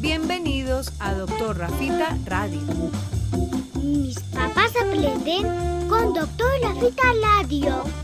Bienvenidos a Doctor Rafita Radio. Mis papás aprenden con Doctor Rafita Radio.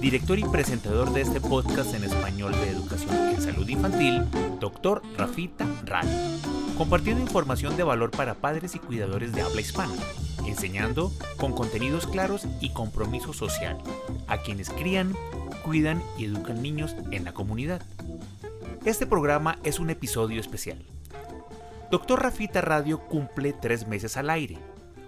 director y presentador de este podcast en español de educación en salud infantil, Dr. Rafita Radio, compartiendo información de valor para padres y cuidadores de habla hispana, enseñando con contenidos claros y compromiso social a quienes crían, cuidan y educan niños en la comunidad. Este programa es un episodio especial. Dr. Rafita Radio cumple tres meses al aire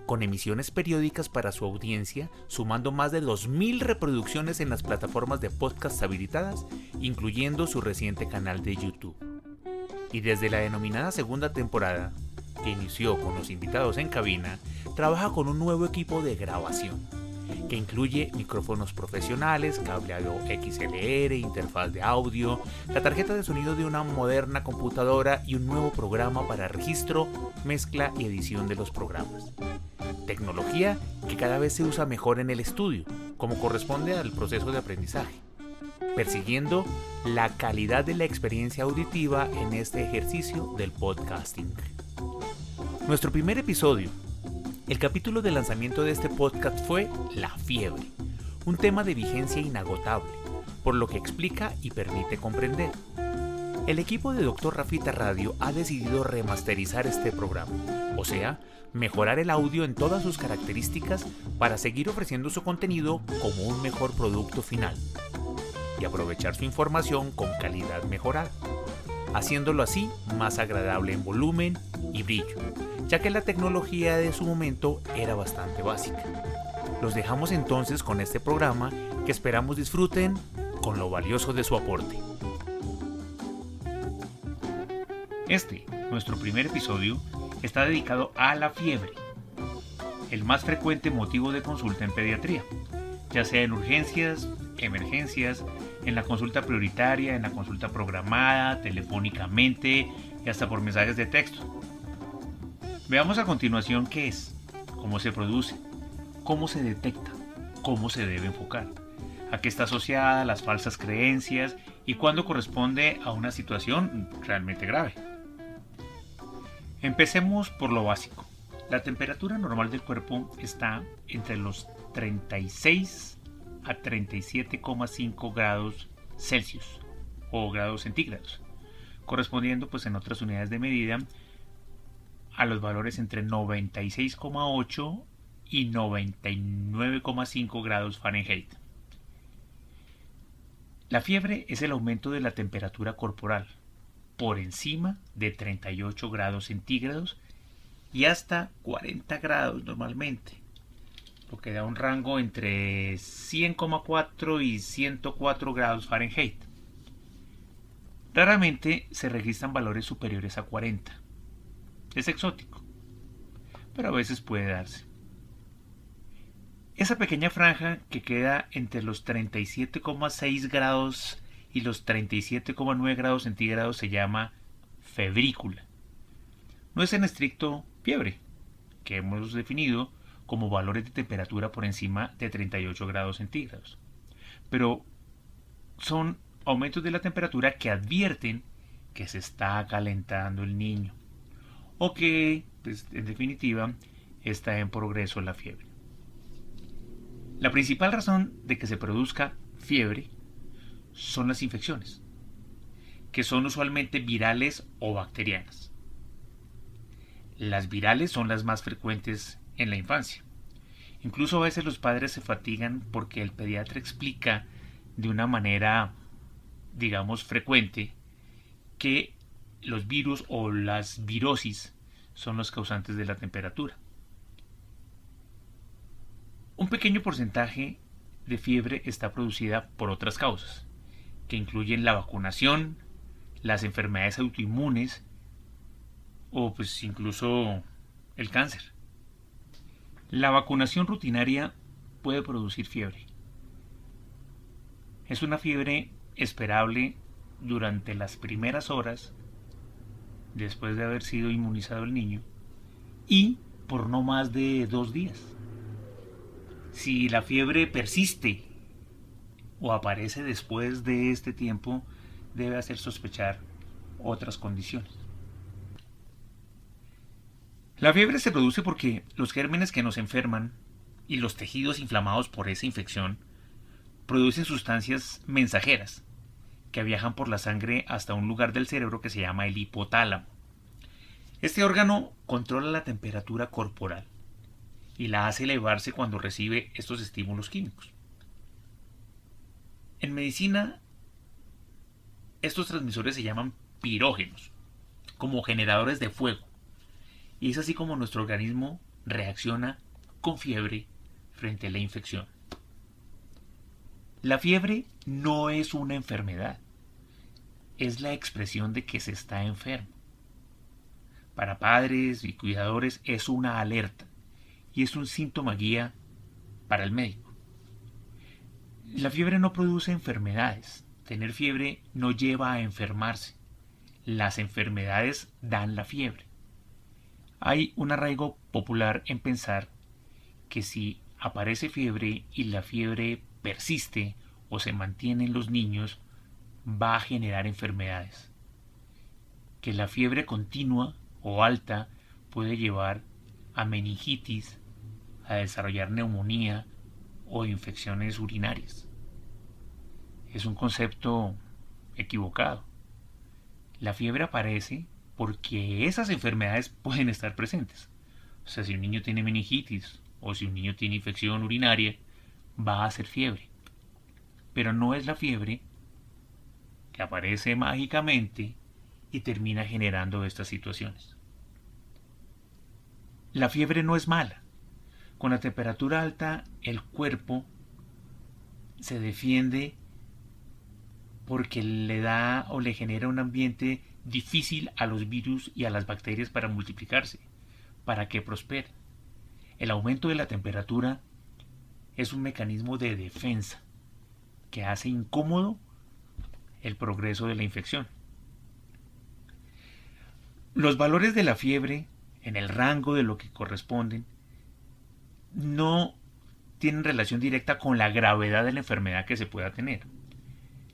con emisiones periódicas para su audiencia, sumando más de 2.000 reproducciones en las plataformas de podcast habilitadas, incluyendo su reciente canal de YouTube. Y desde la denominada segunda temporada, que inició con los invitados en cabina, trabaja con un nuevo equipo de grabación, que incluye micrófonos profesionales, cableado XLR, interfaz de audio, la tarjeta de sonido de una moderna computadora y un nuevo programa para registro, mezcla y edición de los programas tecnología que cada vez se usa mejor en el estudio, como corresponde al proceso de aprendizaje, persiguiendo la calidad de la experiencia auditiva en este ejercicio del podcasting. Nuestro primer episodio, el capítulo de lanzamiento de este podcast fue La fiebre, un tema de vigencia inagotable, por lo que explica y permite comprender. El equipo de Dr. Rafita Radio ha decidido remasterizar este programa, o sea, mejorar el audio en todas sus características para seguir ofreciendo su contenido como un mejor producto final y aprovechar su información con calidad mejorada, haciéndolo así más agradable en volumen y brillo, ya que la tecnología de su momento era bastante básica. Los dejamos entonces con este programa que esperamos disfruten con lo valioso de su aporte. Este, nuestro primer episodio, está dedicado a la fiebre, el más frecuente motivo de consulta en pediatría, ya sea en urgencias, emergencias, en la consulta prioritaria, en la consulta programada, telefónicamente y hasta por mensajes de texto. Veamos a continuación qué es, cómo se produce, cómo se detecta, cómo se debe enfocar, a qué está asociada, las falsas creencias y cuándo corresponde a una situación realmente grave. Empecemos por lo básico. La temperatura normal del cuerpo está entre los 36 a 37,5 grados Celsius o grados centígrados, correspondiendo pues en otras unidades de medida a los valores entre 96,8 y 99,5 grados Fahrenheit. La fiebre es el aumento de la temperatura corporal, por encima de 38 grados centígrados y hasta 40 grados normalmente, lo que da un rango entre 100,4 y 104 grados Fahrenheit. Raramente se registran valores superiores a 40. Es exótico, pero a veces puede darse. Esa pequeña franja que queda entre los 37,6 grados y los 37,9 grados centígrados se llama febrícula. No es en estricto fiebre, que hemos definido como valores de temperatura por encima de 38 grados centígrados. Pero son aumentos de la temperatura que advierten que se está calentando el niño o que, pues, en definitiva, está en progreso la fiebre. La principal razón de que se produzca fiebre son las infecciones, que son usualmente virales o bacterianas. Las virales son las más frecuentes en la infancia. Incluso a veces los padres se fatigan porque el pediatra explica de una manera, digamos, frecuente que los virus o las virosis son los causantes de la temperatura. Un pequeño porcentaje de fiebre está producida por otras causas, que incluyen la vacunación, las enfermedades autoinmunes o pues incluso el cáncer. La vacunación rutinaria puede producir fiebre. Es una fiebre esperable durante las primeras horas después de haber sido inmunizado el niño y por no más de dos días. Si la fiebre persiste o aparece después de este tiempo, debe hacer sospechar otras condiciones. La fiebre se produce porque los gérmenes que nos enferman y los tejidos inflamados por esa infección producen sustancias mensajeras que viajan por la sangre hasta un lugar del cerebro que se llama el hipotálamo. Este órgano controla la temperatura corporal y la hace elevarse cuando recibe estos estímulos químicos. En medicina, estos transmisores se llaman pirógenos, como generadores de fuego, y es así como nuestro organismo reacciona con fiebre frente a la infección. La fiebre no es una enfermedad, es la expresión de que se está enfermo. Para padres y cuidadores es una alerta y es un síntoma guía para el médico. La fiebre no produce enfermedades. Tener fiebre no lleva a enfermarse. Las enfermedades dan la fiebre. Hay un arraigo popular en pensar que si aparece fiebre y la fiebre persiste o se mantiene en los niños, va a generar enfermedades. Que la fiebre continua o alta puede llevar a meningitis, a desarrollar neumonía o infecciones urinarias. Es un concepto equivocado. La fiebre aparece porque esas enfermedades pueden estar presentes. O sea, si un niño tiene meningitis o si un niño tiene infección urinaria, va a ser fiebre. Pero no es la fiebre que aparece mágicamente y termina generando estas situaciones. La fiebre no es mala. Con la temperatura alta el cuerpo se defiende porque le da o le genera un ambiente difícil a los virus y a las bacterias para multiplicarse, para que prosperen. El aumento de la temperatura es un mecanismo de defensa que hace incómodo el progreso de la infección. Los valores de la fiebre, en el rango de lo que corresponden, no tienen relación directa con la gravedad de la enfermedad que se pueda tener.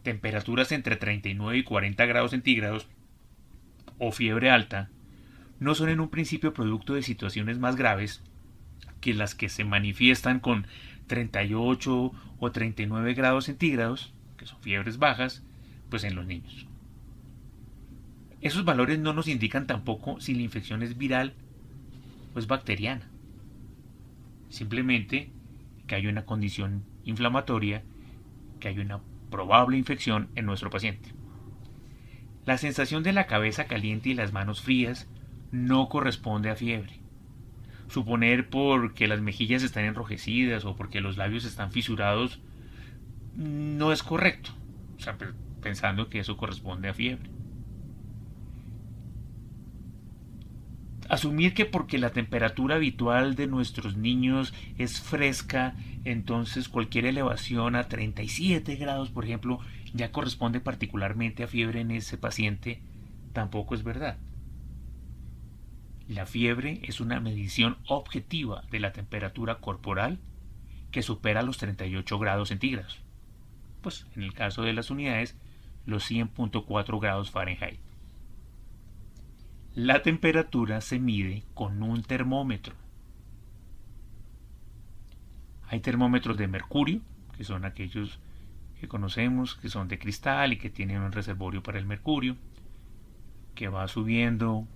Temperaturas entre 39 y 40 grados centígrados o fiebre alta no son en un principio producto de situaciones más graves que las que se manifiestan con 38 o 39 grados centígrados, que son fiebres bajas, pues en los niños. Esos valores no nos indican tampoco si la infección es viral o es bacteriana. Simplemente que hay una condición inflamatoria, que hay una probable infección en nuestro paciente. La sensación de la cabeza caliente y las manos frías no corresponde a fiebre. Suponer porque las mejillas están enrojecidas o porque los labios están fisurados no es correcto, pensando que eso corresponde a fiebre. Asumir que porque la temperatura habitual de nuestros niños es fresca, entonces cualquier elevación a 37 grados, por ejemplo, ya corresponde particularmente a fiebre en ese paciente, tampoco es verdad. La fiebre es una medición objetiva de la temperatura corporal que supera los 38 grados centígrados. Pues en el caso de las unidades, los 100.4 grados Fahrenheit. La temperatura se mide con un termómetro. Hay termómetros de mercurio, que son aquellos que conocemos, que son de cristal y que tienen un reservorio para el mercurio, que va subiendo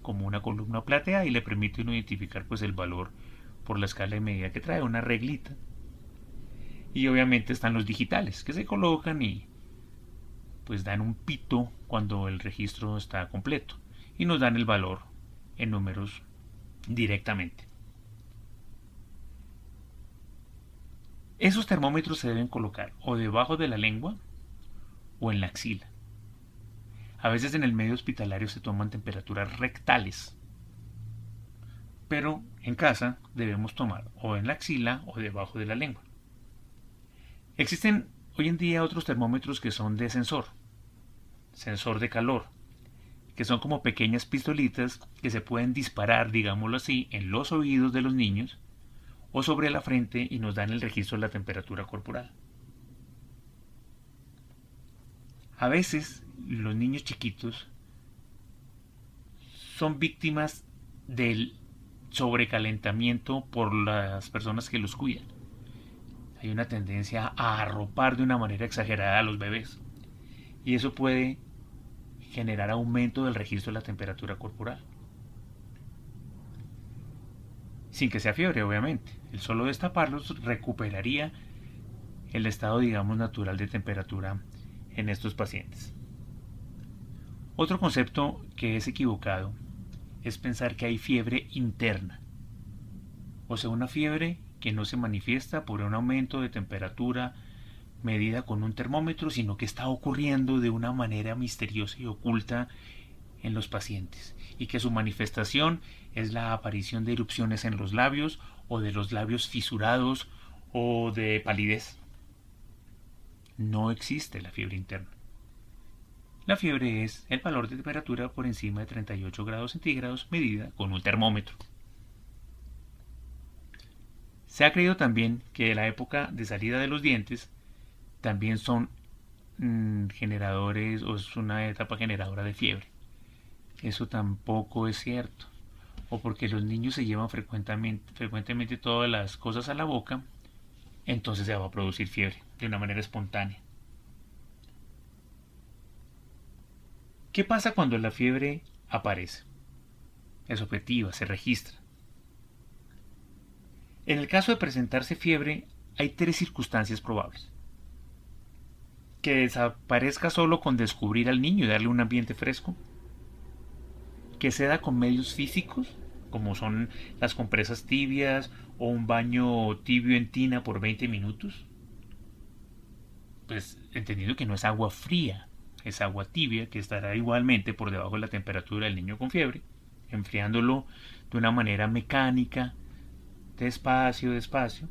como una columna plateada y le permite identificar pues el valor por la escala de medida que trae, una reglita. Y obviamente están los digitales, que se colocan y pues dan un pito cuando el registro está completo y nos dan el valor en números directamente. Esos termómetros se deben colocar o debajo de la lengua o en la axila. A veces en el medio hospitalario se toman temperaturas rectales, pero en casa debemos tomar o en la axila o debajo de la lengua. Existen hoy en día otros termómetros que son de sensor, sensor de calor, que son como pequeñas pistolitas que se pueden disparar, digámoslo así, en los oídos de los niños o sobre la frente y nos dan el registro de la temperatura corporal. A veces los niños chiquitos son víctimas del sobrecalentamiento por las personas que los cuidan. Hay una tendencia a arropar de una manera exagerada a los bebés y eso puede generar aumento del registro de la temperatura corporal. Sin que sea fiebre, obviamente. El solo destaparlos recuperaría el estado, digamos, natural de temperatura en estos pacientes. Otro concepto que es equivocado es pensar que hay fiebre interna, o sea, una fiebre que no se manifiesta por un aumento de temperatura medida con un termómetro, sino que está ocurriendo de una manera misteriosa y oculta en los pacientes y que su manifestación es la aparición de erupciones en los labios o de los labios fisurados o de palidez. No existe la fiebre interna. La fiebre es el valor de temperatura por encima de 38 grados centígrados medida con un termómetro. Se ha creído también que la época de salida de los dientes también son mm, generadores o es una etapa generadora de fiebre. Eso tampoco es cierto. O porque los niños se llevan frecuentemente, frecuentemente todas las cosas a la boca, entonces se va a producir fiebre de una manera espontánea. ¿Qué pasa cuando la fiebre aparece? Es objetiva, se registra. En el caso de presentarse fiebre, hay tres circunstancias probables que desaparezca solo con descubrir al niño y darle un ambiente fresco, que se da con medios físicos, como son las compresas tibias o un baño tibio en tina por 20 minutos, pues entendiendo que no es agua fría, es agua tibia que estará igualmente por debajo de la temperatura del niño con fiebre, enfriándolo de una manera mecánica, despacio, despacio,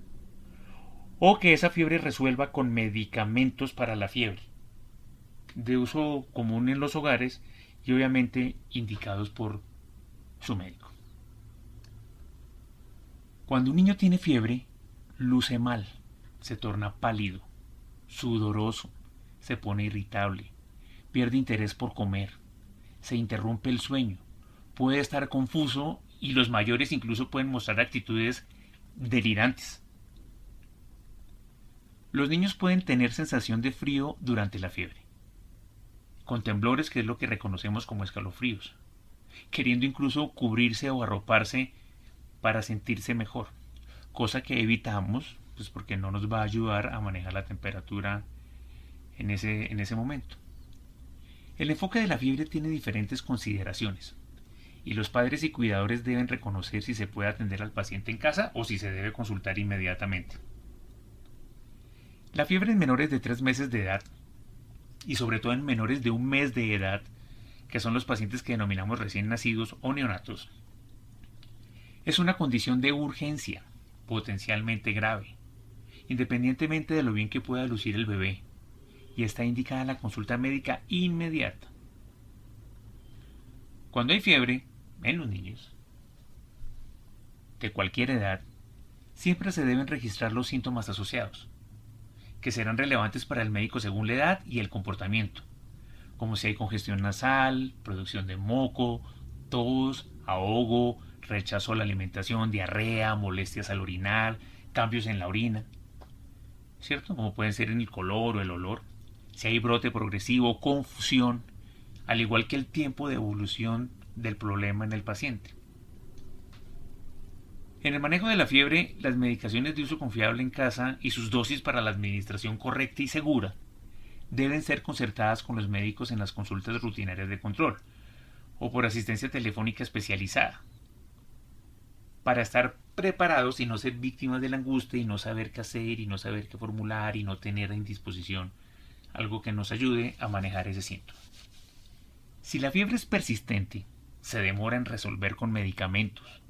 o que esa fiebre resuelva con medicamentos para la fiebre, de uso común en los hogares y obviamente indicados por su médico. Cuando un niño tiene fiebre, luce mal, se torna pálido, sudoroso, se pone irritable, pierde interés por comer, se interrumpe el sueño, puede estar confuso y los mayores incluso pueden mostrar actitudes delirantes. Los niños pueden tener sensación de frío durante la fiebre, con temblores que es lo que reconocemos como escalofríos, queriendo incluso cubrirse o arroparse para sentirse mejor, cosa que evitamos pues porque no nos va a ayudar a manejar la temperatura en ese, en ese momento. El enfoque de la fiebre tiene diferentes consideraciones y los padres y cuidadores deben reconocer si se puede atender al paciente en casa o si se debe consultar inmediatamente. La fiebre en menores de 3 meses de edad y sobre todo en menores de un mes de edad, que son los pacientes que denominamos recién nacidos o neonatos, es una condición de urgencia, potencialmente grave, independientemente de lo bien que pueda lucir el bebé, y está indicada la consulta médica inmediata. Cuando hay fiebre en los niños de cualquier edad, siempre se deben registrar los síntomas asociados que serán relevantes para el médico según la edad y el comportamiento, como si hay congestión nasal, producción de moco, tos, ahogo, rechazo a la alimentación, diarrea, molestias al orinar, cambios en la orina, ¿cierto? Como pueden ser en el color o el olor, si hay brote progresivo, confusión, al igual que el tiempo de evolución del problema en el paciente. En el manejo de la fiebre, las medicaciones de uso confiable en casa y sus dosis para la administración correcta y segura deben ser concertadas con los médicos en las consultas rutinarias de control o por asistencia telefónica especializada. para estar preparados y no ser víctimas de la angustia y no saber qué hacer y no saber qué formular y no tener a indisposición algo que nos ayude a manejar ese síntoma. Si la fiebre es persistente, se demora en resolver con medicamentos,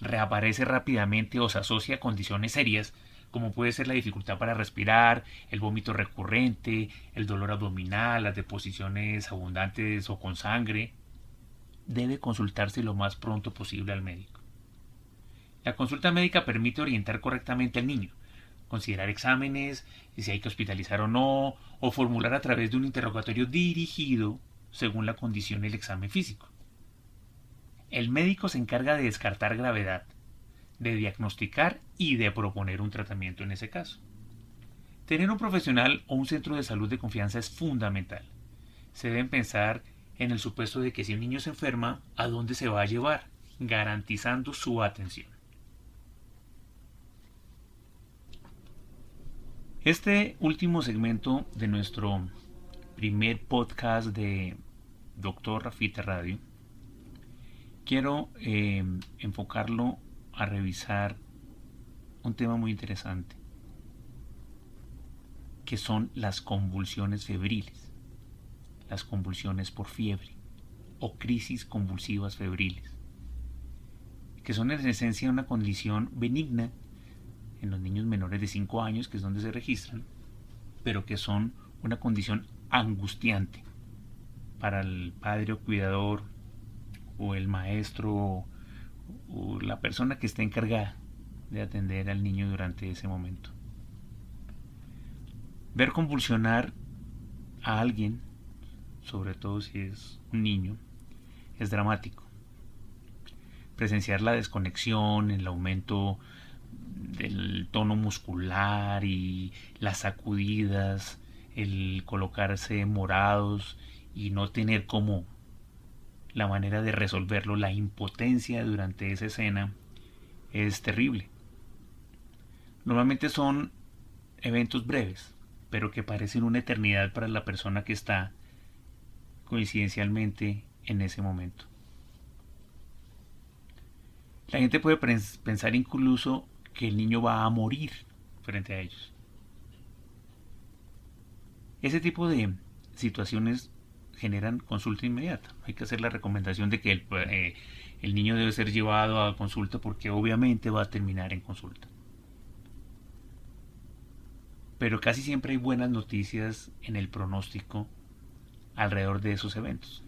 reaparece rápidamente o se asocia a condiciones serias como puede ser la dificultad para respirar, el vómito recurrente, el dolor abdominal, las deposiciones abundantes o con sangre, debe consultarse lo más pronto posible al médico. La consulta médica permite orientar correctamente al niño, considerar exámenes, si hay que hospitalizar o no, o formular a través de un interrogatorio dirigido según la condición del examen físico. El médico se encarga de descartar gravedad, de diagnosticar y de proponer un tratamiento en ese caso. Tener un profesional o un centro de salud de confianza es fundamental. Se deben pensar en el supuesto de que si un niño se enferma, ¿a dónde se va a llevar? garantizando su atención. Este último segmento de nuestro primer podcast de Doctor Rafita Radio, quiero eh, enfocarlo a revisar un tema muy interesante, que son las convulsiones febriles, las convulsiones por fiebre o crisis convulsivas febriles, que son en esencia una condición benigna en los niños menores de 5 años, que es donde se registran, pero que son una condición angustiante para el padre o cuidador o el maestro o la persona que está encargada de atender al niño durante ese momento. Ver convulsionar a alguien, sobre todo si es un niño, es dramático. Presenciar la desconexión, el aumento del tono muscular y las sacudidas, el colocarse morados y no tener como la manera de resolverlo, la impotencia durante esa escena es terrible. Normalmente son eventos breves, pero que parecen una eternidad para la persona que está coincidencialmente en ese momento. La gente puede pensar incluso que el niño va a morir frente a ellos. Ese tipo de situaciones generan consulta inmediata. Hay que hacer la recomendación de que el, eh, el niño debe ser llevado a consulta porque obviamente va a terminar en consulta. Pero casi siempre hay buenas noticias en el pronóstico alrededor de esos eventos.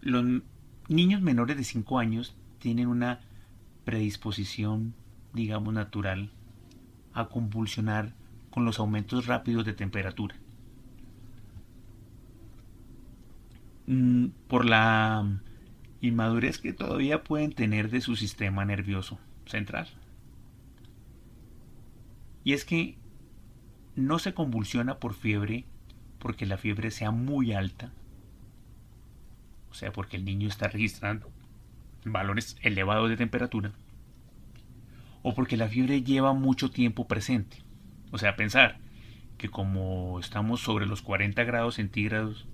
Los niños menores de 5 años tienen una predisposición, digamos, natural a convulsionar con los aumentos rápidos de temperatura. Mm, por la inmadurez que todavía pueden tener de su sistema nervioso central. Y es que no se convulsiona por fiebre porque la fiebre sea muy alta, o sea, porque el niño está registrando valores elevados de temperatura, o porque la fiebre lleva mucho tiempo presente. O sea, pensar que como estamos sobre los 40 grados centígrados,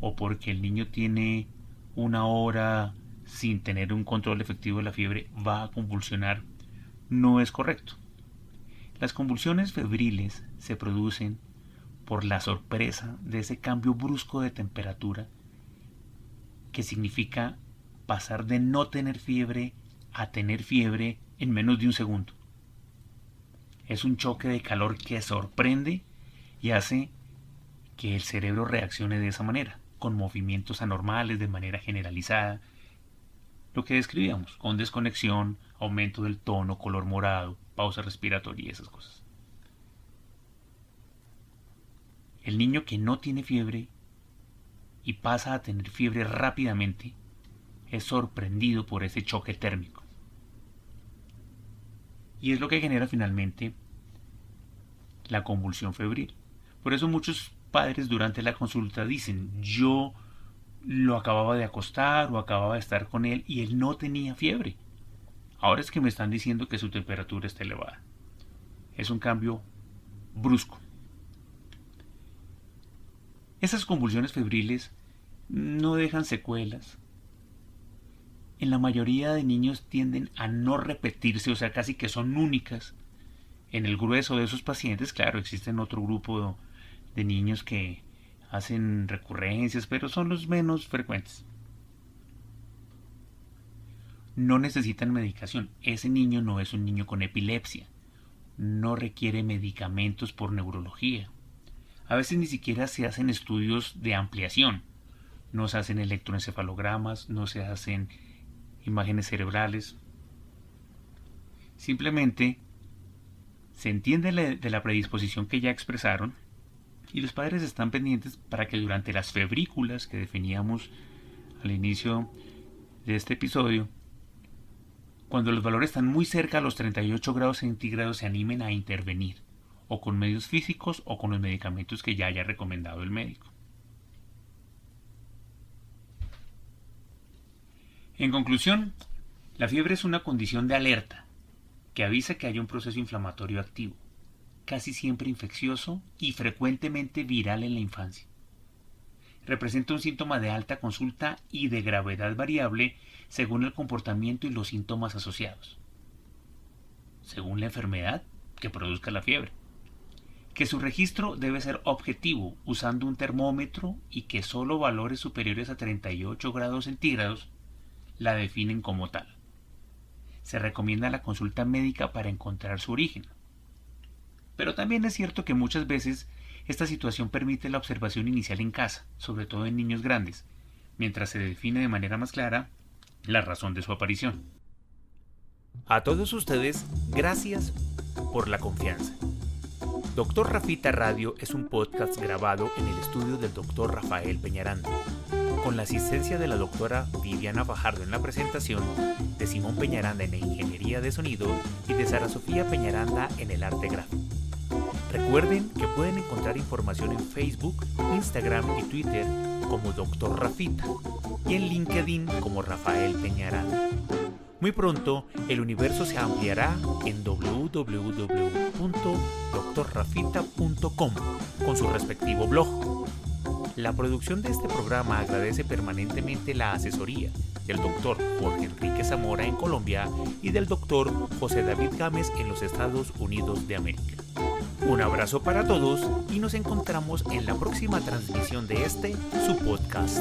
o porque el niño tiene una hora sin tener un control efectivo de la fiebre, va a convulsionar, no es correcto. Las convulsiones febriles se producen por la sorpresa de ese cambio brusco de temperatura que significa pasar de no tener fiebre a tener fiebre en menos de un segundo. Es un choque de calor que sorprende y hace que el cerebro reaccione de esa manera con movimientos anormales de manera generalizada, lo que describíamos, con desconexión, aumento del tono, color morado, pausa respiratoria y esas cosas. El niño que no tiene fiebre y pasa a tener fiebre rápidamente es sorprendido por ese choque térmico. Y es lo que genera finalmente la convulsión febril. Por eso muchos padres durante la consulta dicen, yo lo acababa de acostar o acababa de estar con él y él no tenía fiebre. Ahora es que me están diciendo que su temperatura está elevada. Es un cambio brusco. Esas convulsiones febriles no dejan secuelas en la mayoría de niños tienden a no repetirse, o sea, casi que son únicas. En el grueso de esos pacientes, claro, existen otro grupo de niños que hacen recurrencias, pero son los menos frecuentes. No necesitan medicación. Ese niño no es un niño con epilepsia. No requiere medicamentos por neurología. A veces ni siquiera se hacen estudios de ampliación. No se hacen electroencefalogramas, no se hacen imágenes cerebrales. Simplemente se entiende de la predisposición que ya expresaron y los padres están pendientes para que durante las febrículas que definíamos al inicio de este episodio, cuando los valores están muy cerca a los 38 grados centígrados se animen a intervenir, o con medios físicos o con los medicamentos que ya haya recomendado el médico. En conclusión, la fiebre es una condición de alerta que avisa que hay un proceso inflamatorio activo, casi siempre infeccioso y frecuentemente viral en la infancia. Representa un síntoma de alta consulta y de gravedad variable según el comportamiento y los síntomas asociados, según la enfermedad que produzca la fiebre. Que su registro debe ser objetivo usando un termómetro y que solo valores superiores a 38 grados centígrados la definen como tal. Se recomienda la consulta médica para encontrar su origen. Pero también es cierto que muchas veces esta situación permite la observación inicial en casa, sobre todo en niños grandes, mientras se define de manera más clara la razón de su aparición. A todos ustedes, gracias por la confianza. Doctor Rafita Radio es un podcast grabado en el estudio del doctor Rafael Peñaranda con la asistencia de la doctora Viviana Fajardo en la presentación, de Simón Peñaranda en la ingeniería de sonido y de Sara Sofía Peñaranda en el arte gráfico. Recuerden que pueden encontrar información en Facebook, Instagram y Twitter como Dr. Rafita y en LinkedIn como Rafael Peñaranda. Muy pronto el universo se ampliará en www.drrafita.com con su respectivo blog. La producción de este programa agradece permanentemente la asesoría del doctor Jorge Enrique Zamora en Colombia y del doctor José David Gámez en los Estados Unidos de América. Un abrazo para todos y nos encontramos en la próxima transmisión de este, su podcast.